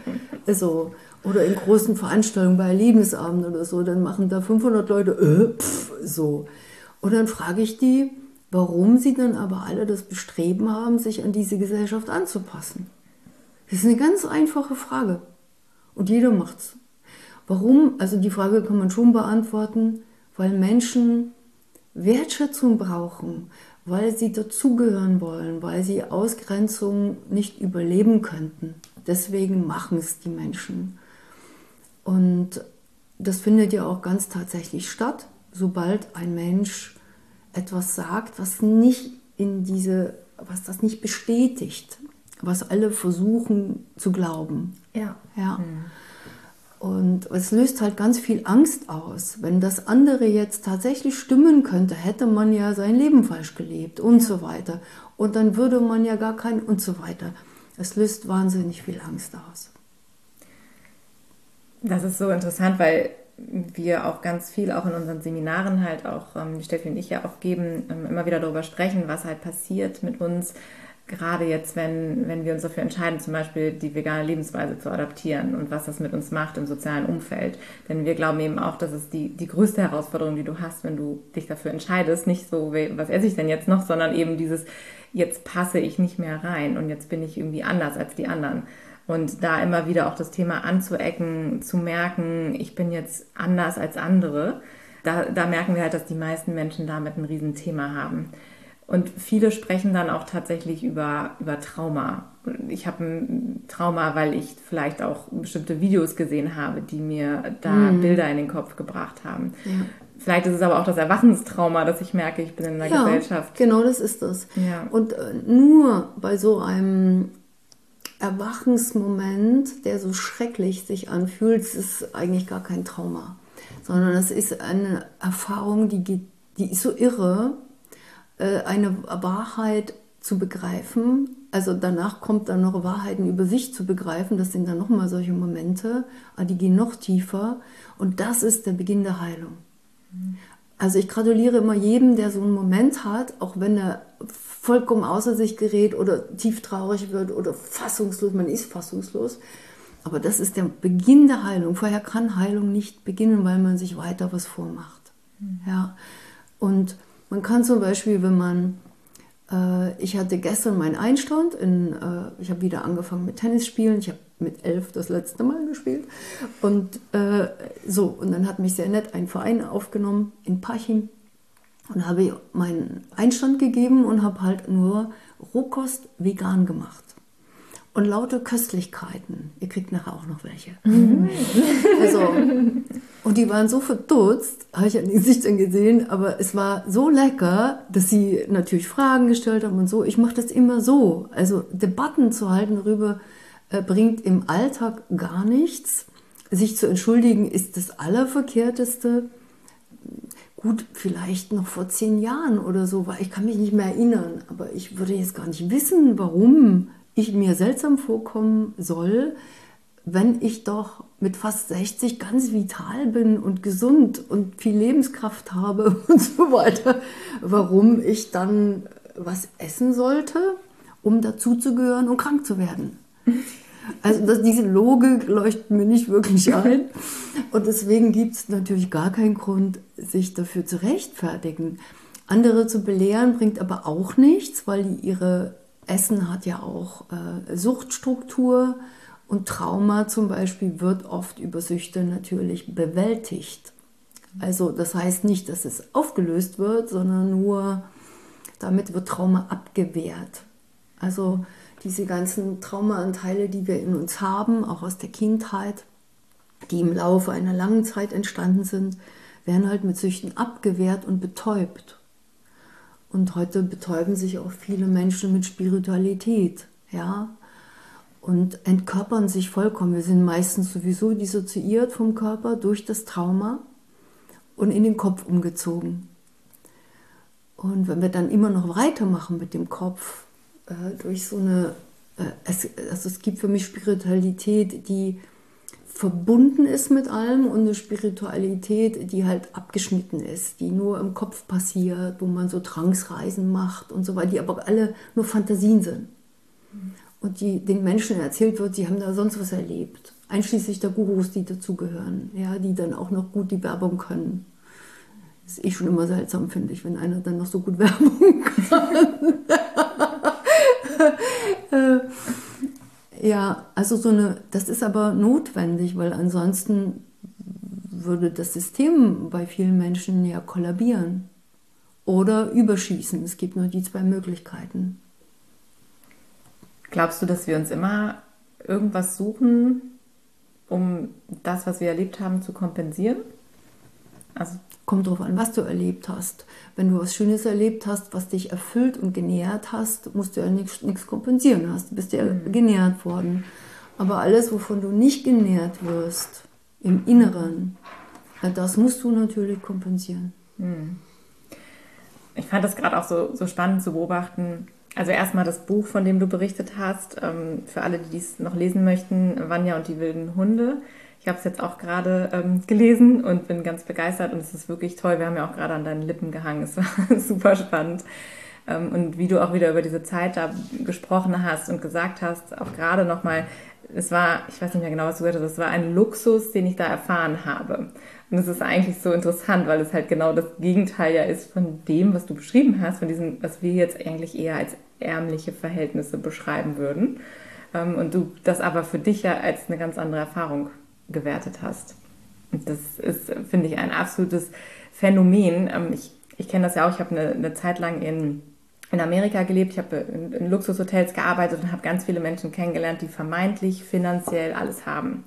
so. Oder in großen Veranstaltungen bei Lebensabend oder so, dann machen da 500 Leute, äh, pff, so. Und dann frage ich die, warum sie dann aber alle das Bestreben haben, sich an diese Gesellschaft anzupassen. Das ist eine ganz einfache Frage. Und jeder macht's. Warum? Also die Frage kann man schon beantworten, weil Menschen Wertschätzung brauchen, weil sie dazugehören wollen, weil sie Ausgrenzung nicht überleben könnten. Deswegen machen es die Menschen. Und das findet ja auch ganz tatsächlich statt, sobald ein Mensch etwas sagt, was nicht in diese, was das nicht bestätigt, was alle versuchen zu glauben. Ja. Ja. Mhm. Und es löst halt ganz viel Angst aus. Wenn das andere jetzt tatsächlich stimmen könnte, hätte man ja sein Leben falsch gelebt und ja. so weiter. Und dann würde man ja gar kein und so weiter. Es löst wahnsinnig viel Angst aus. Das ist so interessant, weil wir auch ganz viel auch in unseren Seminaren halt auch, ähm, Steffi und ich ja auch geben, ähm, immer wieder darüber sprechen, was halt passiert mit uns, gerade jetzt, wenn, wenn wir uns dafür entscheiden, zum Beispiel die vegane Lebensweise zu adaptieren und was das mit uns macht im sozialen Umfeld. Denn wir glauben eben auch, dass es die, die größte Herausforderung, die du hast, wenn du dich dafür entscheidest, nicht so, was esse ich denn jetzt noch, sondern eben dieses, jetzt passe ich nicht mehr rein und jetzt bin ich irgendwie anders als die anderen. Und da immer wieder auch das Thema anzuecken, zu merken, ich bin jetzt anders als andere, da, da merken wir halt, dass die meisten Menschen damit ein Riesenthema haben. Und viele sprechen dann auch tatsächlich über, über Trauma. Ich habe ein Trauma, weil ich vielleicht auch bestimmte Videos gesehen habe, die mir da mhm. Bilder in den Kopf gebracht haben. Ja. Vielleicht ist es aber auch das Erwachenstrauma, dass ich merke, ich bin in einer ja, Gesellschaft. Genau, das ist das. Ja. Und äh, nur bei so einem Erwachensmoment, der so schrecklich sich anfühlt, ist eigentlich gar kein Trauma, sondern es ist eine Erfahrung, die, geht, die ist so irre, äh, eine Wahrheit zu begreifen. Also danach kommt dann noch Wahrheiten über sich zu begreifen. Das sind dann nochmal solche Momente, ah, die gehen noch tiefer. Und das ist der Beginn der Heilung. Also ich gratuliere immer jedem, der so einen Moment hat, auch wenn er vollkommen außer sich gerät oder tief traurig wird oder fassungslos, man ist fassungslos. Aber das ist der Beginn der Heilung. Vorher kann Heilung nicht beginnen, weil man sich weiter was vormacht. Mhm. Ja. Und man kann zum Beispiel, wenn man, äh, ich hatte gestern meinen Einstand, in, äh, ich habe wieder angefangen mit Tennis spielen, ich habe mit elf das letzte Mal gespielt und äh, so, und dann hat mich sehr nett ein Verein aufgenommen in Pachim und habe meinen Einstand gegeben und habe halt nur Rohkost vegan gemacht. Und laute Köstlichkeiten. Ihr kriegt nachher auch noch welche. Mhm. Also, und die waren so verdutzt, habe ich an den Gesichtern gesehen, aber es war so lecker, dass sie natürlich Fragen gestellt haben und so. Ich mache das immer so. Also Debatten zu halten darüber äh, bringt im Alltag gar nichts. sich zu entschuldigen ist das Allerverkehrteste. Gut, vielleicht noch vor zehn Jahren oder so, weil ich kann mich nicht mehr erinnern, aber ich würde jetzt gar nicht wissen, warum ich mir seltsam vorkommen soll, wenn ich doch mit fast 60 ganz vital bin und gesund und viel Lebenskraft habe [LAUGHS] und so weiter, warum ich dann was essen sollte, um dazuzugehören und krank zu werden. Also das, diese Logik leuchtet mir nicht wirklich ein. Und deswegen gibt es natürlich gar keinen Grund, sich dafür zu rechtfertigen. Andere zu belehren bringt aber auch nichts, weil ihre Essen hat ja auch äh, Suchtstruktur und Trauma zum Beispiel wird oft über Süchte natürlich bewältigt. Also das heißt nicht, dass es aufgelöst wird, sondern nur damit wird Trauma abgewehrt. Also diese ganzen Traumaanteile, die wir in uns haben, auch aus der Kindheit, die im Laufe einer langen Zeit entstanden sind, werden halt mit Süchten abgewehrt und betäubt. Und heute betäuben sich auch viele Menschen mit Spiritualität, ja, und entkörpern sich vollkommen. Wir sind meistens sowieso dissoziiert vom Körper durch das Trauma und in den Kopf umgezogen. Und wenn wir dann immer noch weitermachen mit dem Kopf, äh, durch so eine, äh, es, also es gibt für mich Spiritualität, die verbunden ist mit allem und eine Spiritualität, die halt abgeschnitten ist, die nur im Kopf passiert, wo man so Trangsreisen macht und so weiter, die aber alle nur Fantasien sind. Und die den Menschen erzählt wird, sie haben da sonst was erlebt. Einschließlich der Gurus, die dazugehören, ja, die dann auch noch gut die Werbung können. Das ist eh schon immer seltsam, finde ich, wenn einer dann noch so gut [LAUGHS] Werbung kann. Äh, ja, also so eine, das ist aber notwendig, weil ansonsten würde das System bei vielen Menschen ja kollabieren oder überschießen. Es gibt nur die zwei Möglichkeiten. Glaubst du, dass wir uns immer irgendwas suchen, um das, was wir erlebt haben, zu kompensieren? Also Kommt drauf an, was du erlebt hast. Wenn du was Schönes erlebt hast, was dich erfüllt und genährt hast, musst du ja nichts kompensieren hast. Du bist ja mhm. genährt worden. Aber alles, wovon du nicht genährt wirst, im Inneren, das musst du natürlich kompensieren. Mhm. Ich fand das gerade auch so, so spannend zu beobachten. Also erstmal das Buch, von dem du berichtet hast, ähm, für alle, die dies noch lesen möchten, Vanya und die wilden Hunde. Ich habe es jetzt auch gerade ähm, gelesen und bin ganz begeistert und es ist wirklich toll. Wir haben ja auch gerade an deinen Lippen gehangen. Es war [LAUGHS] super spannend. Ähm, und wie du auch wieder über diese Zeit da gesprochen hast und gesagt hast, auch gerade nochmal, es war, ich weiß nicht mehr genau, was du gesagt hast, es war ein Luxus, den ich da erfahren habe. Und es ist eigentlich so interessant, weil es halt genau das Gegenteil ja ist von dem, was du beschrieben hast, von diesem, was wir jetzt eigentlich eher als ärmliche Verhältnisse beschreiben würden. Ähm, und du das aber für dich ja als eine ganz andere Erfahrung gewertet hast. Das ist, finde ich, ein absolutes Phänomen. Ähm, ich, ich kenne das ja auch, ich habe eine, eine Zeit lang in, in Amerika gelebt, ich habe in, in Luxushotels gearbeitet und habe ganz viele Menschen kennengelernt, die vermeintlich finanziell alles haben.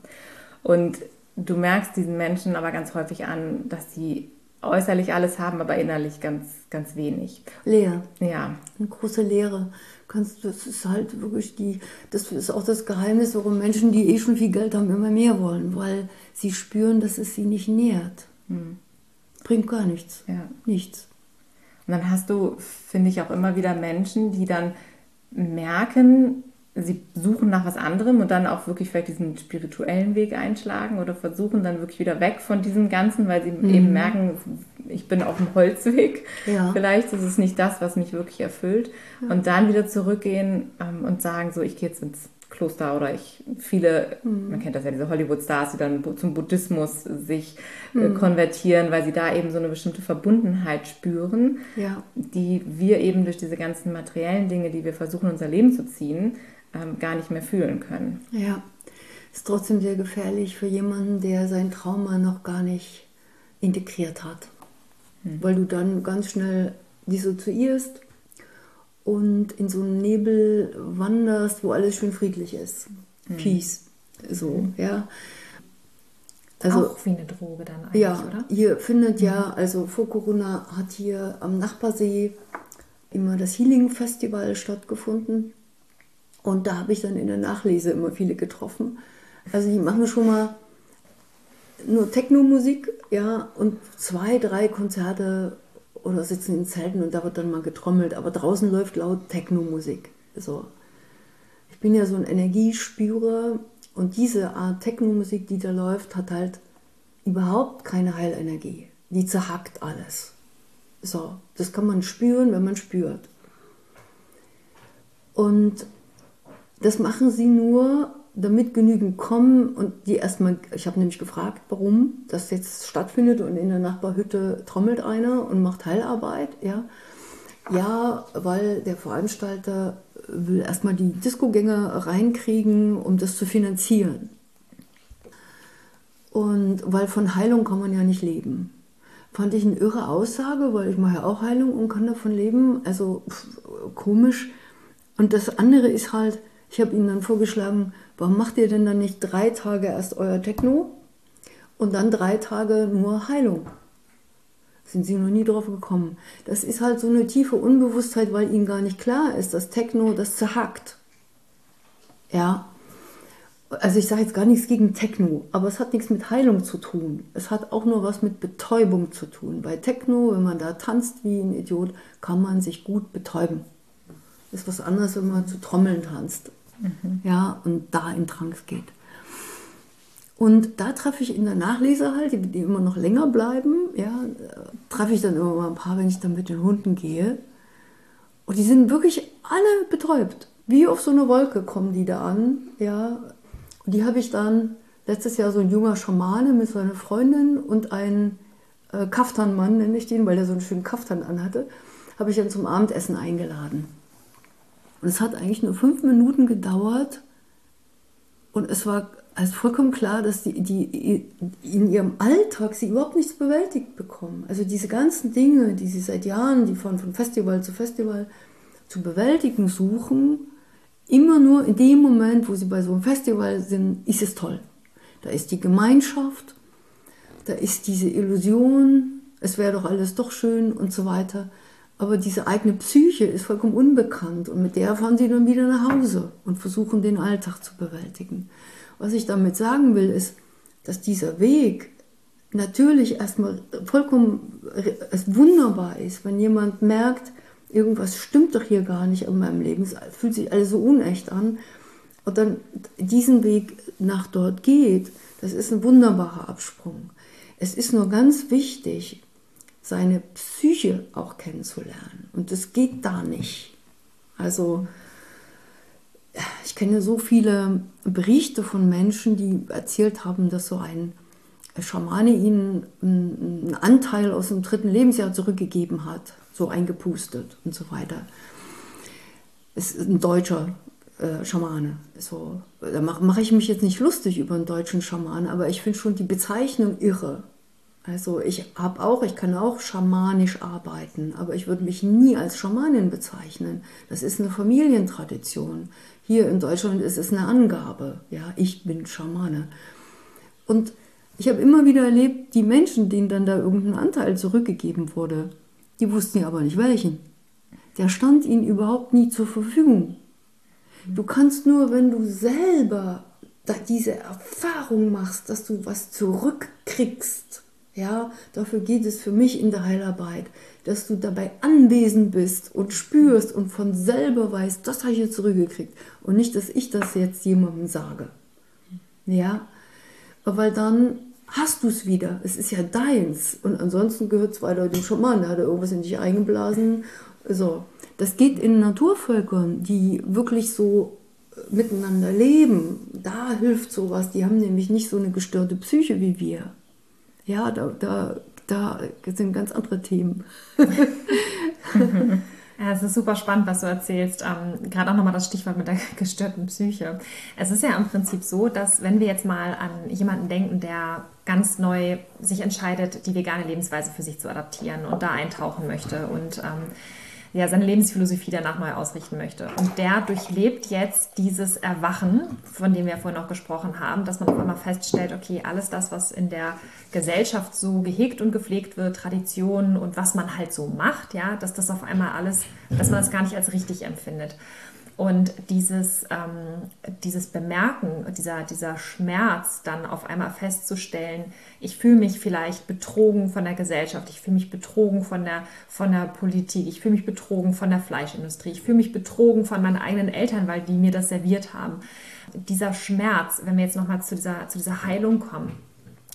Und du merkst diesen Menschen aber ganz häufig an, dass sie äußerlich alles haben, aber innerlich ganz, ganz wenig. Leer. Ja. Eine große Leere kannst das ist halt wirklich die, das ist auch das Geheimnis, warum Menschen, die eh schon viel Geld haben, immer mehr wollen, weil sie spüren, dass es sie nicht nährt. Hm. Bringt gar nichts. Ja. Nichts. Und dann hast du, finde ich, auch immer wieder Menschen, die dann merken, sie suchen nach was anderem und dann auch wirklich vielleicht diesen spirituellen Weg einschlagen oder versuchen dann wirklich wieder weg von diesem Ganzen, weil sie mhm. eben merken, ich bin auf dem Holzweg. Ja. Vielleicht ist es nicht das, was mich wirklich erfüllt. Ja. Und dann wieder zurückgehen ähm, und sagen, so, ich gehe jetzt ins Kloster oder ich, viele, mhm. man kennt das ja, diese Hollywood-Stars, die dann zum Buddhismus sich äh, mhm. konvertieren, weil sie da eben so eine bestimmte Verbundenheit spüren, ja. die wir eben durch diese ganzen materiellen Dinge, die wir versuchen, unser Leben zu ziehen, ähm, gar nicht mehr fühlen können. Ja, ist trotzdem sehr gefährlich für jemanden, der sein Trauma noch gar nicht integriert hat, hm. weil du dann ganz schnell dissoziierst und in so einen Nebel wanderst, wo alles schön friedlich ist. Hm. Peace. So, hm. ja. Also, auch wie eine Droge dann eigentlich, ja, oder? Hier findet ja, hm. also vor Corona hat hier am Nachbarsee immer das Healing Festival stattgefunden. Und da habe ich dann in der Nachlese immer viele getroffen. Also die machen schon mal nur Techno-Musik, ja, und zwei, drei Konzerte oder sitzen in Zelten und da wird dann mal getrommelt, aber draußen läuft laut Techno-Musik. So. Ich bin ja so ein Energiespürer und diese Art Techno-Musik, die da läuft, hat halt überhaupt keine Heilenergie. Die zerhackt alles. So, das kann man spüren, wenn man spürt. Und das machen sie nur, damit genügend kommen und die erstmal, ich habe nämlich gefragt, warum das jetzt stattfindet und in der Nachbarhütte trommelt einer und macht Heilarbeit, ja. Ja, weil der Veranstalter will erstmal die Discogänger reinkriegen, um das zu finanzieren. Und weil von Heilung kann man ja nicht leben. Fand ich eine irre Aussage, weil ich mache ja auch Heilung und kann davon leben. Also pff, komisch. Und das andere ist halt, ich habe ihnen dann vorgeschlagen, warum macht ihr denn dann nicht drei Tage erst euer Techno und dann drei Tage nur Heilung? Sind sie noch nie drauf gekommen. Das ist halt so eine tiefe Unbewusstheit, weil ihnen gar nicht klar ist, dass Techno das zerhackt. Ja. Also ich sage jetzt gar nichts gegen Techno, aber es hat nichts mit Heilung zu tun. Es hat auch nur was mit Betäubung zu tun. Bei Techno, wenn man da tanzt wie ein Idiot, kann man sich gut betäuben. Ist was anderes, wenn man zu Trommeln tanzt mhm. ja, und da in Trance geht. Und da treffe ich in der Nachlese halt, die, die immer noch länger bleiben, ja, treffe ich dann immer mal ein paar, wenn ich dann mit den Hunden gehe. Und die sind wirklich alle betäubt. Wie auf so eine Wolke kommen die da an, ja. Und die habe ich dann letztes Jahr so ein junger Schamane mit seiner Freundin und ein äh, Kaftanmann, nenne ich den, weil der so einen schönen Kaftan anhatte, habe ich dann zum Abendessen eingeladen. Und es hat eigentlich nur fünf Minuten gedauert und es war also vollkommen klar, dass die, die in ihrem Alltag sie überhaupt nichts bewältigt bekommen. Also diese ganzen Dinge, die sie seit Jahren, die von, von Festival zu Festival zu bewältigen suchen, immer nur in dem Moment, wo sie bei so einem Festival sind, ist es toll. Da ist die Gemeinschaft, da ist diese Illusion, es wäre doch alles doch schön und so weiter. Aber diese eigene Psyche ist vollkommen unbekannt und mit der fahren sie dann wieder nach Hause und versuchen den Alltag zu bewältigen. Was ich damit sagen will, ist, dass dieser Weg natürlich erstmal vollkommen wunderbar ist, wenn jemand merkt, irgendwas stimmt doch hier gar nicht in meinem Leben, es fühlt sich alles so unecht an und dann diesen Weg nach dort geht, das ist ein wunderbarer Absprung. Es ist nur ganz wichtig, seine Psyche auch kennenzulernen. Und das geht da nicht. Also ich kenne so viele Berichte von Menschen, die erzählt haben, dass so ein Schamane ihnen einen Anteil aus dem dritten Lebensjahr zurückgegeben hat, so eingepustet und so weiter. Es ist ein deutscher äh, Schamane. So, da mache mach ich mich jetzt nicht lustig über einen deutschen Schaman, aber ich finde schon die Bezeichnung irre. Also ich habe auch, ich kann auch schamanisch arbeiten, aber ich würde mich nie als Schamanin bezeichnen. Das ist eine Familientradition. Hier in Deutschland ist es eine Angabe. Ja, ich bin Schamane. Und ich habe immer wieder erlebt, die Menschen, denen dann da irgendein Anteil zurückgegeben wurde, die wussten ja aber nicht welchen. Der stand ihnen überhaupt nie zur Verfügung. Du kannst nur, wenn du selber diese Erfahrung machst, dass du was zurückkriegst, ja, dafür geht es für mich in der Heilarbeit, dass du dabei anwesend bist und spürst und von selber weißt, das habe ich jetzt zurückgekriegt und nicht, dass ich das jetzt jemandem sage. Ja, weil dann hast du es wieder. Es ist ja deins. Und ansonsten gehört es weiter dem Schaman, da hat er irgendwas in dich eingeblasen. So. Das geht in Naturvölkern, die wirklich so miteinander leben. Da hilft sowas. Die haben nämlich nicht so eine gestörte Psyche wie wir ja, da, da, da sind ganz andere Themen. [LAUGHS] Ja, es ist super spannend, was du erzählst. Ähm, Gerade auch nochmal das Stichwort mit der [LAUGHS] gestörten Psyche. Es ist ja im Prinzip so, dass wenn wir jetzt mal an jemanden denken, der ganz neu sich entscheidet, die vegane Lebensweise für sich zu adaptieren und da eintauchen möchte und ähm, ja, seine Lebensphilosophie danach neu ausrichten möchte. Und der durchlebt jetzt dieses Erwachen, von dem wir vorhin auch gesprochen haben, dass man auf einmal feststellt, okay, alles das, was in der Gesellschaft so gehegt und gepflegt wird, Traditionen und was man halt so macht, ja, dass das auf einmal alles, dass man das gar nicht als richtig empfindet. Und dieses, ähm, dieses Bemerken, dieser, dieser Schmerz, dann auf einmal festzustellen, ich fühle mich vielleicht betrogen von der Gesellschaft, ich fühle mich betrogen von der, von der Politik, ich fühle mich betrogen von der Fleischindustrie, ich fühle mich betrogen von meinen eigenen Eltern, weil die mir das serviert haben. Dieser Schmerz, wenn wir jetzt nochmal zu dieser, zu dieser Heilung kommen,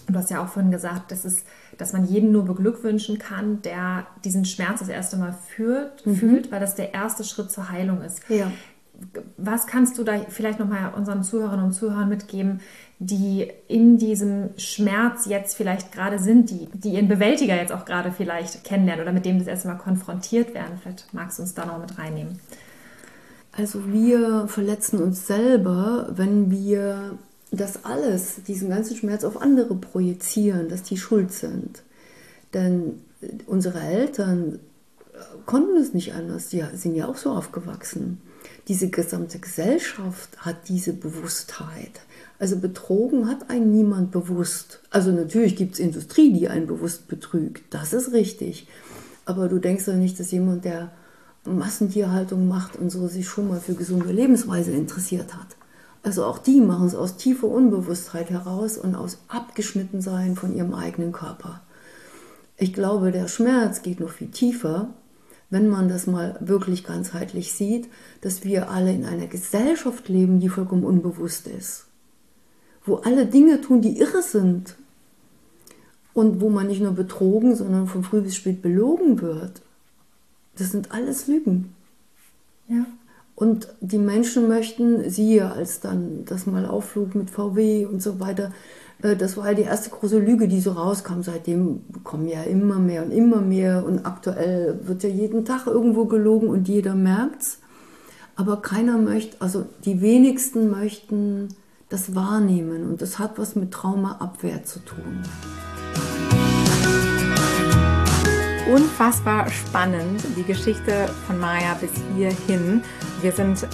du hast ja auch vorhin gesagt, dass, es, dass man jeden nur beglückwünschen kann, der diesen Schmerz das erste Mal fühlt, mhm. fühlt, weil das der erste Schritt zur Heilung ist. Ja was kannst du da vielleicht nochmal unseren Zuhörerinnen und Zuhörern mitgeben, die in diesem Schmerz jetzt vielleicht gerade sind, die, die ihren Bewältiger jetzt auch gerade vielleicht kennenlernen oder mit dem das erste Mal konfrontiert werden? Vielleicht magst du uns da noch mit reinnehmen. Also wir verletzen uns selber, wenn wir das alles, diesen ganzen Schmerz auf andere projizieren, dass die schuld sind. Denn unsere Eltern konnten es nicht anders, die sind ja auch so aufgewachsen diese gesamte Gesellschaft hat diese Bewusstheit. Also betrogen hat einen niemand bewusst. Also natürlich gibt es Industrie, die einen bewusst betrügt. Das ist richtig. Aber du denkst doch nicht, dass jemand, der Massentierhaltung macht und so, sich schon mal für gesunde Lebensweise interessiert hat. Also auch die machen es aus tiefer Unbewusstheit heraus und aus Abgeschnittensein von ihrem eigenen Körper. Ich glaube, der Schmerz geht noch viel tiefer wenn man das mal wirklich ganzheitlich sieht, dass wir alle in einer Gesellschaft leben, die vollkommen unbewusst ist. Wo alle Dinge tun, die irre sind. Und wo man nicht nur betrogen, sondern von früh bis spät belogen wird. Das sind alles Lügen. Ja. Und die Menschen möchten, siehe, als dann das mal aufflug mit VW und so weiter, äh, das war die erste große Lüge, die so rauskam. Seitdem kommen ja immer mehr und immer mehr und aktuell wird ja jeden Tag irgendwo gelogen und jeder merkt's. Aber keiner möchte, also die wenigsten möchten das wahrnehmen und das hat was mit Traumaabwehr zu tun. Unfassbar spannend, die Geschichte von Maya bis hierhin. Wir sind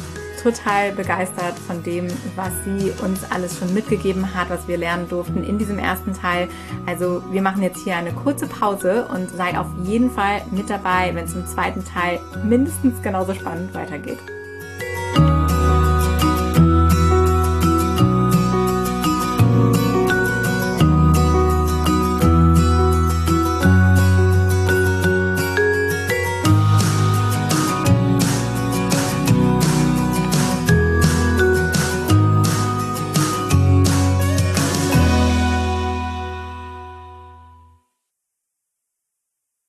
total begeistert von dem, was sie uns alles schon mitgegeben hat, was wir lernen durften in diesem ersten Teil. Also wir machen jetzt hier eine kurze Pause und sei auf jeden Fall mit dabei, wenn es im zweiten Teil mindestens genauso spannend weitergeht.